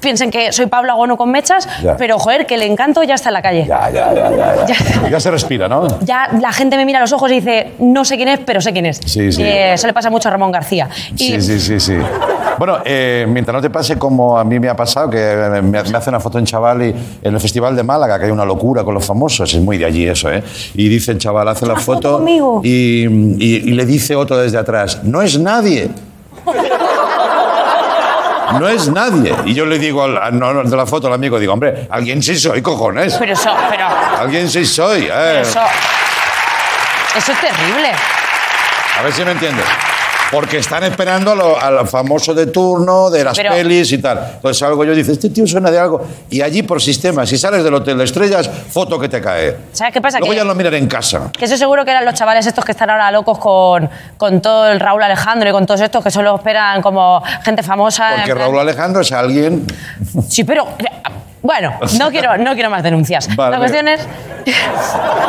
piensen que soy Paula Gonu con mechas, Ya. pero joder, que el encanto ya está en la calle. Ya, ya, ya, ya, ya. Se respira, ¿no? Ya la gente me mira a los ojos y dice, no sé quién es, pero sé quién es. Sí, sí. Eh, eso le pasa mucho a Ramón García. Y Sí, sí, sí, sí. Bueno, eh, mientras no te pase como a mí me ha pasado, que me, hace una foto en chaval y en el Festival de Málaga, que hay una locura con los famosos, es muy de allí eso, ¿eh? Y dice el chaval, hace la foto foto conmigo. y, y- y le dice otro desde atrás, no es nadie. No es nadie. Y yo le digo al, al- de la foto al amigo, digo, hombre, alguien sí soy, cojones. Pero eso, pero, Alguien sí soy. eh. pero eso, eso es terrible. A ver si me entiendes. Porque están esperando a lo- al famoso de turno, de las Pero- pelis y tal. Entonces algo yo dice, este tío suena de algo. Y allí por sistema, si sales del hotel de estrellas, foto que te cae. ¿Sabes qué pasa? Luego Que- ya lo miran en casa. Que eso seguro que eran los chavales estos que están ahora locos con, con todo el Raúl Alejandro y con todos estos que solo esperan como gente famosa. en Porque plan- Raúl Alejandro es alguien... Sí, pero. Bueno, no quiero, no quiero más denuncias. Vale. La cuestión es.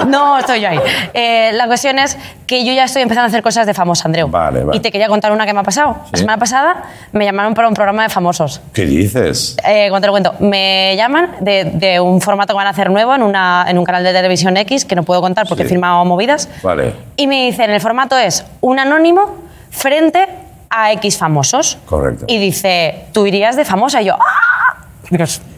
No estoy yo ahí. Eh, la cuestión es que yo ya estoy empezando a hacer cosas de famoso, Andreu. Vale, vale. Y te quería contar una que me ha pasado. La semana pasada me llamaron para un programa de famosos. ¿Qué dices? Eh, cuando te lo cuento, me llaman de, de un formato que van a hacer nuevo en, una, en un canal de televisión X que no puedo contar porque Sí. he firmado movidas. Vale. Y me dicen, el formato es un anónimo frente a X famosos. Correcto. Y dice, tú irías de famosa. Y yo, ¡ah!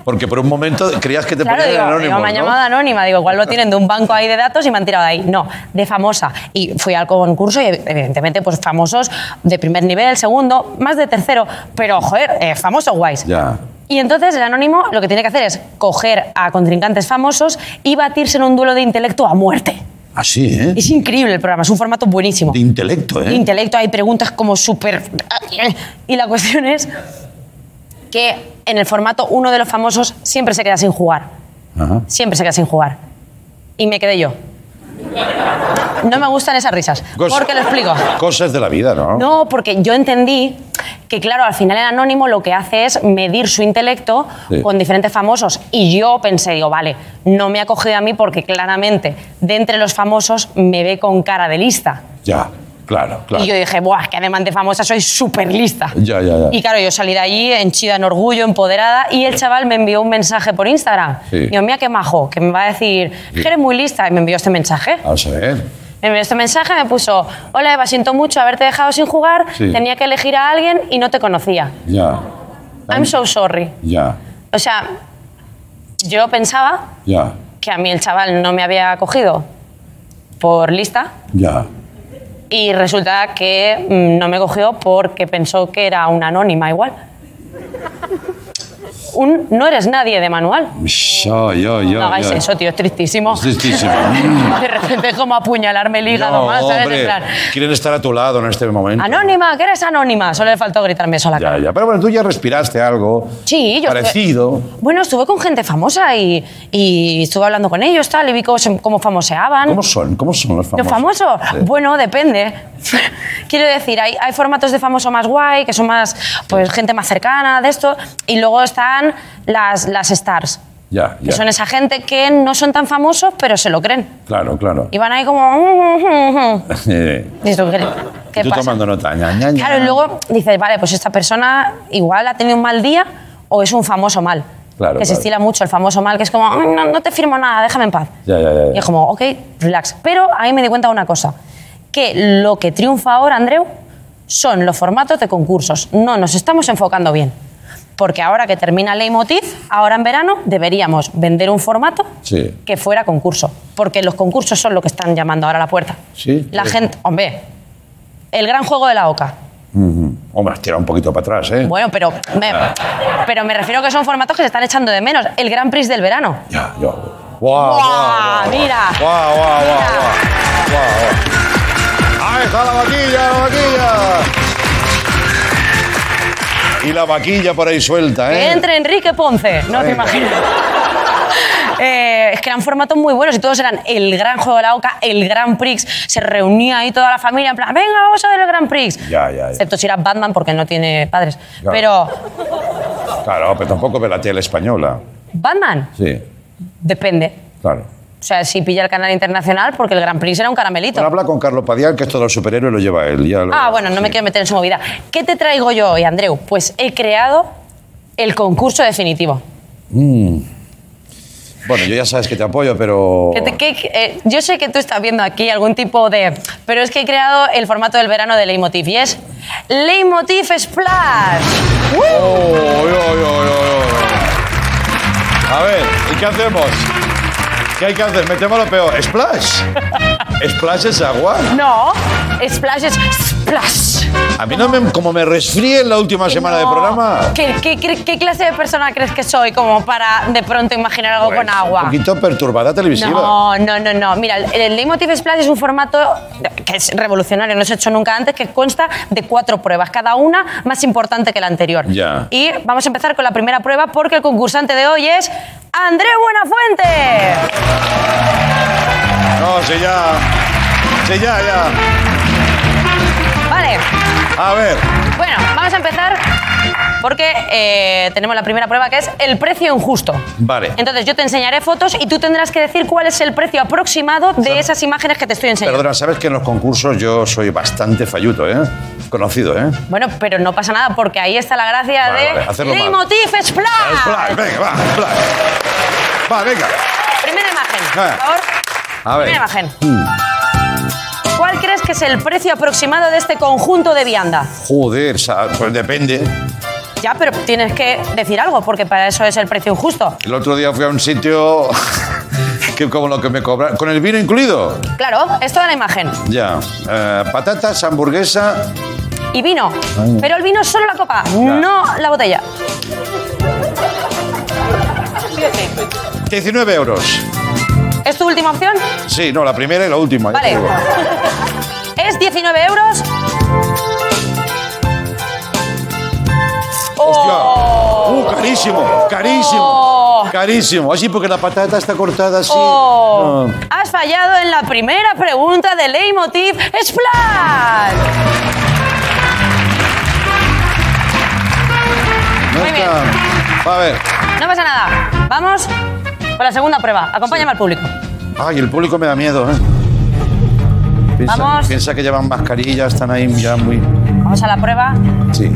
Porque por un momento creías que te Claro, ponían digo, anónimo, digo, me han ¿no? llamado de anónima, digo, igual lo tienen de un banco ahí de datos y me han tirado de ahí. No, de famosa. Y fui al concurso y evidentemente pues famosos de primer nivel, segundo, más de tercero, pero joder, eh, famosos guays. Ya. Y entonces el anónimo lo que tiene que hacer es coger a contrincantes famosos y batirse en un duelo de intelecto a muerte. Así, ¿eh? Es increíble el programa, es un formato buenísimo. De intelecto, ¿eh? De intelecto, hay preguntas como súper... Y la cuestión es que en el formato uno de los famosos siempre se queda sin jugar. Ajá. Siempre se queda sin jugar. Y me quedé yo. No me gustan esas risas. Cos- ¿Por qué lo explico? Cosas de la vida, ¿no? No, porque yo entendí que, claro, al final el anónimo lo que hace es medir su intelecto Sí. con diferentes famosos. Y yo pensé, digo, vale, no me ha cogido a mí porque claramente de entre los famosos me ve con cara de lista. Ya, claro, claro. Y yo dije, buah, que además de famosa soy súper lista. Ya, ya, ya. Y claro, yo salí de allí henchida en orgullo, empoderada, y el chaval me envió un mensaje por Instagram. Sí. Digo, mira qué majo, que me va a decir, que eres muy lista, y me envió este mensaje. Vamos a ver. Me envió este mensaje, me puso, hola Eva, siento mucho haberte dejado sin jugar, Sí. tenía que elegir a alguien y no te conocía. Ya, I'm so sorry. ya, O sea, yo pensaba ya, que a mí el chaval no me había cogido por lista ya. Y resulta que mm, no me cogió porque pensó que era una anónima igual. Un no eres nadie de manual. Ya, ya, ya. no hagáis ya. eso, tío, es tristísimo. Es tristísimo. Mm. De repente es como apuñalarme el hígado No, más, ¿sabes? En hombre, plan, quieren estar a tu lado en este momento. Anónima, que eres anónima. Solo le faltó gritarme eso a la cara. Ya, ya. Pero bueno, tú ya respiraste algo Sí, yo parecido. Bueno, estuve con gente famosa y, y estuve hablando con ellos, tal, y vi cómo, cómo famoseaban. ¿Cómo son? ¿Cómo son los famosos? ¿Los famosos? Sí. Bueno, depende. Quiero decir, hay, hay formatos de famoso más guay, que son más, pues, gente más cercana de esto, y luego están las, las stars, Ya, que ya. son esa gente que no son tan famosos, pero se lo creen. Claro, claro. Y van ahí como... "Mm, mm, mm". Y tú, ¿qué, qué y tú pasa? tomando nota. ña, ña, ña. Claro, y luego dices, vale, pues esta persona igual ha tenido un mal día o es un famoso mal. Claro, que se claro. estila mucho el famoso mal, que es como, "Mm, no, no te firmo nada, déjame en paz. Ya, ya, ya. Y es como, ok, relax. Pero a mí me di cuenta de una cosa, que lo que triunfa ahora, Andreu, son los formatos de concursos. No nos estamos enfocando bien. Porque ahora que termina Leitmotiv, ahora en verano deberíamos vender un formato Sí. que fuera concurso. Porque los concursos son lo que están llamando ahora a la puerta. Sí. La gente, hombre, el gran juego de la OCA. Hombre, has tirado un poquito para atrás, ¿eh? Bueno, pero me, pero me refiero que son formatos que se están echando de menos. El Gran Prix del verano. Ya, ya. ¡Guau, guau, guau! mira. ¡Guau, guau, guau! guau, guau. ¡Ahí está la vaquilla, la vaquilla! Y la vaquilla por ahí suelta, Que ¿eh? entre Enrique Ponce. No te imaginas. Eh, es que eran formatos muy buenos y todos eran el gran juego de la OCA, el Gran Prix. Se reunía ahí toda la familia en plan, venga, vamos a ver el Gran Prix. Ya, ya, ya. Excepto si era Batman porque no tiene padres. Claro. Pero, Claro, pero tampoco ve la tele española. Batman, Sí, depende. claro. O sea, si pilla el canal internacional, porque el Gran Prix era un caramelito. Bueno, habla con Carlos Padial, que esto de los superhéroes lo lleva él. ya lo- Ah, bueno, no me quiero meter en su movida. ¿Qué te traigo yo hoy, Andreu? Pues he creado el concurso definitivo. Mm. Bueno, yo ya sabes que te apoyo, pero... Que te- que- eh, yo sé que tú estás viendo aquí algún tipo de... Pero es que he creado el formato del verano de Leitmotiv y es Leitmotiv Splash. Oh, yo, yo. A ver, ¿y qué hacemos? ¿Qué hay que hacer? Metemos lo peor. ¿Splash? ¿Splash es agua? No, Splash es Splash. A mí no me... Como me resfríe en la última semana de No. programa... ¿Qué, qué, qué- qué clase de persona crees que soy como para de pronto imaginar algo Pues, con agua? Un poquito perturbada televisiva. No, no, no, no. Mira, el, el Leitmotiv Splash es un formato que es revolucionario, no se ha hecho nunca antes, que consta de cuatro pruebas, cada una más importante que la anterior. Ya. Y vamos a empezar con la primera prueba porque el concursante de hoy es Andrés Buenafuente. No, sí, ya... Sí, ya, ya. Vale, A ver. bueno, vamos a empezar porque eh, tenemos la primera prueba que es el precio injusto. Vale. Entonces yo te enseñaré fotos y tú tendrás que decir cuál es el precio aproximado de esas imágenes que te estoy enseñando. Perdona, sabes que en los concursos yo soy bastante falluto, ¿eh? Conocido, ¿eh? Bueno, pero no pasa nada porque ahí está la gracia Vale, vale, de mal. Leitmotiv Splash. Splash, venga, va, Splash. Va, venga. Primera imagen, Ah. por favor. A ver. Imagen. ¿Cuál crees que es el precio aproximado de este conjunto de vianda? Joder, pues depende. Ya, pero tienes que decir algo, porque para eso es el precio injusto. El otro día fui a un sitio que como lo que me cobran, con el vino incluido. Claro, es toda la imagen. Ya. Eh, patatas, hamburguesa. Y vino. Ay. Pero el vino es solo la copa, no la botella. 19 euros. ¿Es tu última opción? Sí, no, la primera y la última. Vale. ¿Es 19 euros? ¡Oh! ¡Uh, carísimo! ¡Carísimo! Oh. Carísimo. Así porque la patata está cortada así. Oh, No. Has fallado en la primera pregunta de Leitmotiv Splash. No Muy bien. A ver. No pasa nada. Vamos con la segunda prueba. Acompáñame al público. Ay, el público me da miedo, ¿eh? Piensa, Vamos. piensa que llevan mascarilla, están ahí ya muy. Vamos a la prueba. Sí.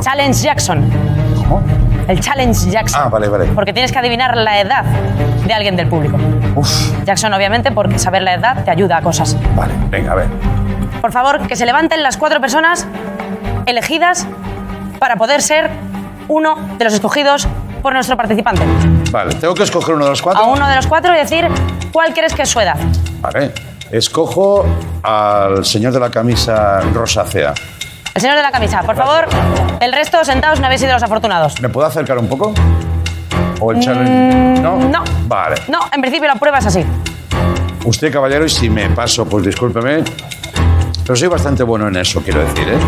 Challenge Jackson. ¿Cómo? El Challenge Jackson. Ah, vale, vale. Porque tienes que adivinar la edad de alguien del público. Uf, Jackson, obviamente, porque saber la edad te ayuda a cosas. vale, venga, a ver. Por favor, que se levanten las cuatro personas elegidas para poder ser uno de los escogidos por nuestro participante. Vale, tengo que escoger uno de los cuatro. A uno de los cuatro y decir cuál crees que es su edad. Vale. Escojo al señor de la camisa rosácea. El señor de la camisa, por favor. El resto, sentados, no habéis sido los afortunados. ¿Me puedo acercar un poco? ¿O el challenge? ¿No? Mm, no. Vale. No, en principio la prueba es así. Usted, caballero, y si me paso, pues discúlpeme. Pero soy bastante bueno en eso, quiero decir, ¿eh?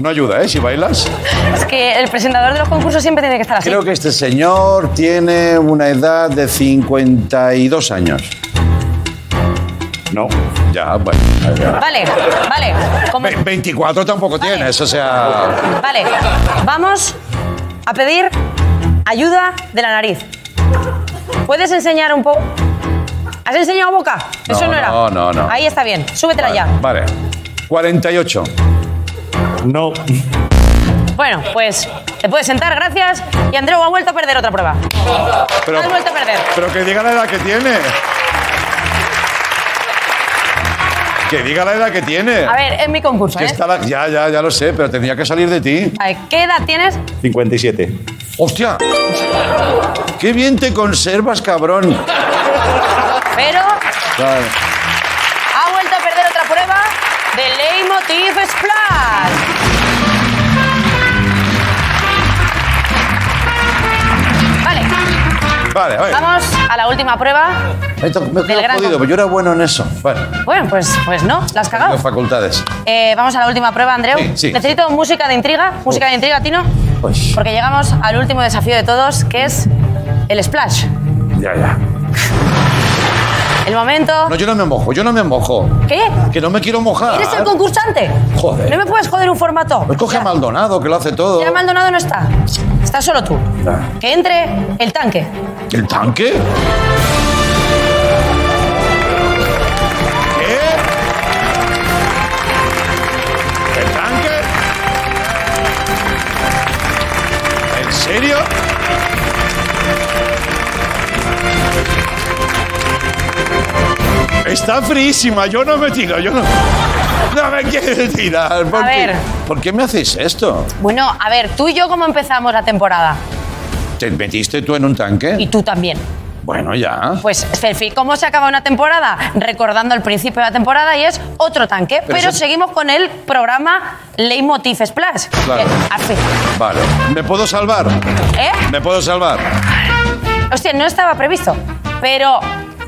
No ayuda, ¿eh? Si bailas. Es que el presentador de los concursos siempre tiene que estar así. Creo que este señor tiene una edad de 52 años. No, ya, bueno. ya. Vale, vale. Como- Ve- 24 tampoco tienes, o sea... Vale, vamos a pedir ayuda de la nariz. ¿Puedes enseñar un poco? ¿Has enseñado boca? Eso No, no era. no, no, no. Ahí está bien. Súbetela ya. Vale. 48. No. Bueno, pues te puedes sentar, gracias. Y Andreu ha vuelto a perder otra prueba. Pero, Has vuelto a perder. pero que diga la edad que tiene. Que diga la edad que tiene. A ver, es mi concurso, Que ¿eh? está la- Ya, ya, ya lo sé, pero tendría que salir de ti. A ver, ¿qué edad tienes? 57. ¡Hostia! ¡Qué bien te conservas, cabrón! Pero Vale. ha vuelto a perder otra prueba de Leitmotiv Splash. Vale, Vale, ver. vamos a la última prueba. Esto me Del he gran podido, pero yo era bueno en eso. Bueno, Bueno, pues, pues no, la has cagado. las facultades. Eh, vamos a la última prueba, Andreu. Sí, sí. Necesito música de intriga. Música de intriga, Tino. Pues, Porque llegamos al último desafío de todos, que es el splash. ya, ya. El momento. No, yo no me mojo, yo no me mojo. ¿Qué? Que no me quiero mojar. ¿Eres el concursante? Joder. No me puedes joder un formato. Pues coge a Maldonado, que lo hace todo. Ya Maldonado no está. Estás solo tú. Ya. Que entre el tanque. ¿El tanque? ¿Qué? ¿El tanque? ¿En serio? Está frísima, yo no me tiro, yo no. No me quiero tirar. ¿Por A qué? ver. ¿Por qué me hacéis esto? Bueno, a ver, tú y yo cómo empezamos la temporada. ¿Te metiste tú en un tanque? Y tú también. Bueno, ya. Pues, Felfi, ¿cómo se acaba una temporada? Recordando el principio de la temporada y es otro tanque. Pero seguimos con el programa Leitmotiv Splash. Claro. Fin- Vale. ¿Me puedo salvar? ¿Eh? ¿Me puedo salvar? Hostia, no estaba previsto. Pero.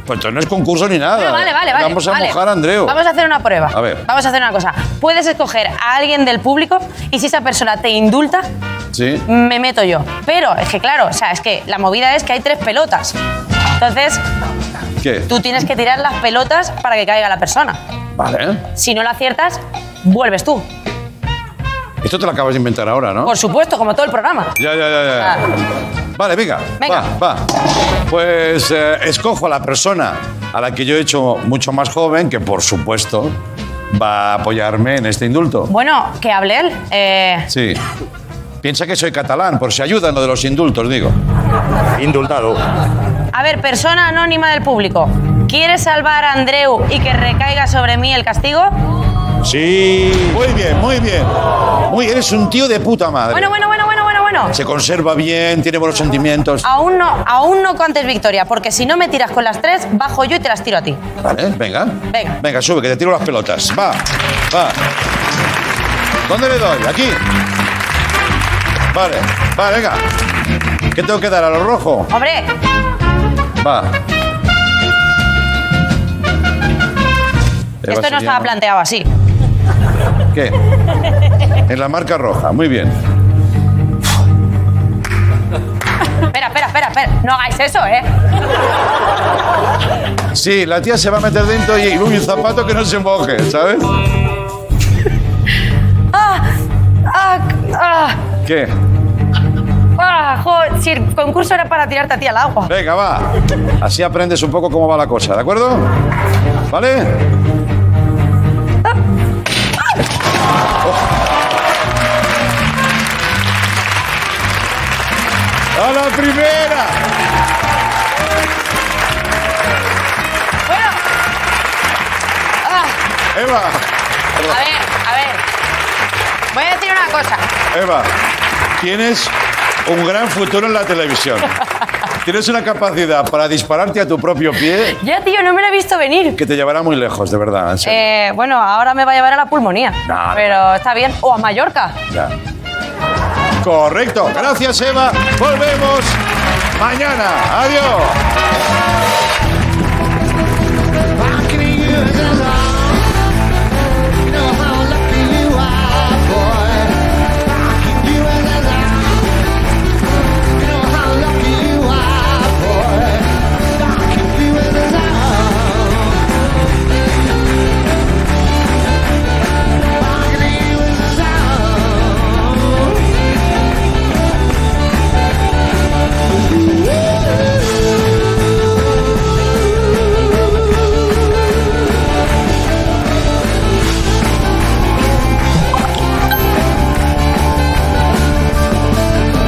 Pues entonces no es concurso ni nada. Vale, vale, vale. Vamos a vale. mojar a Andreu. Vamos a hacer una prueba. A ver. Vamos a hacer una cosa. Puedes escoger a alguien del público y si esa persona te indulta, Sí. me meto yo. Pero es que, claro, o sea, es que la movida es que hay tres pelotas. Entonces, ¿Qué? tú tienes que tirar las pelotas para que caiga la persona. Vale. Si no la aciertas, vuelves tú. Esto te lo acabas de inventar ahora, ¿no? Por supuesto, como todo el programa. Ya, ya, ya, ya. Ah. Vale, venga. Venga. Va, va. Pues eh, escojo a la persona a la que yo he hecho mucho más joven, que por supuesto va a apoyarme en este indulto. Bueno, que hable él. Eh, Sí. Piensa que soy catalán, por si ayuda en lo de los indultos, digo. Indultado. a ver, persona anónima del público. ¿Quieres salvar a Andreu y que recaiga sobre mí el castigo? Sí. Muy bien, muy bien. Muy, eres un tío de puta madre. Bueno, bueno, bueno, bueno, bueno, bueno. Se conserva bien, tiene buenos sentimientos. Aún no, aún no cantes victoria, porque si no me tiras con las tres, bajo yo y te las tiro a ti. Vale, venga. Venga. Venga, sube, que te tiro las pelotas. Va, va. ¿Dónde le doy? Aquí. Vale, va, venga. ¿Qué tengo que dar? ¿A lo rojo? Hombre, Va. esto no estaba planteado así. ¿Qué? En la marca roja, muy bien. Espera, espera, espera, espera. No hagáis eso, ¿eh? Sí, la tía se va a meter dentro y uy, un zapato que no se moje, ¿sabes? ¡Ah! ¡Ah! ¡Ah! ¿Qué? ¡Ah! Si el concurso era para tirarte a ti al agua. Venga, va. Así aprendes un poco cómo va la cosa, ¿de acuerdo? ¿Vale? La primera! Bueno. Ah, Eva, a ver, a ver. Voy a decir una cosa. Eva, tienes un gran futuro en la televisión. Tienes una capacidad para dispararte a tu propio pie Ya, tío, no me lo he visto venir. que te llevará muy lejos, de verdad. en serio. Eh, bueno, ahora me va a llevar a la pulmonía. No, no. Pero está bien. O a Mallorca. Ya. Correcto. Gracias, Eva. Volvemos mañana. Adiós.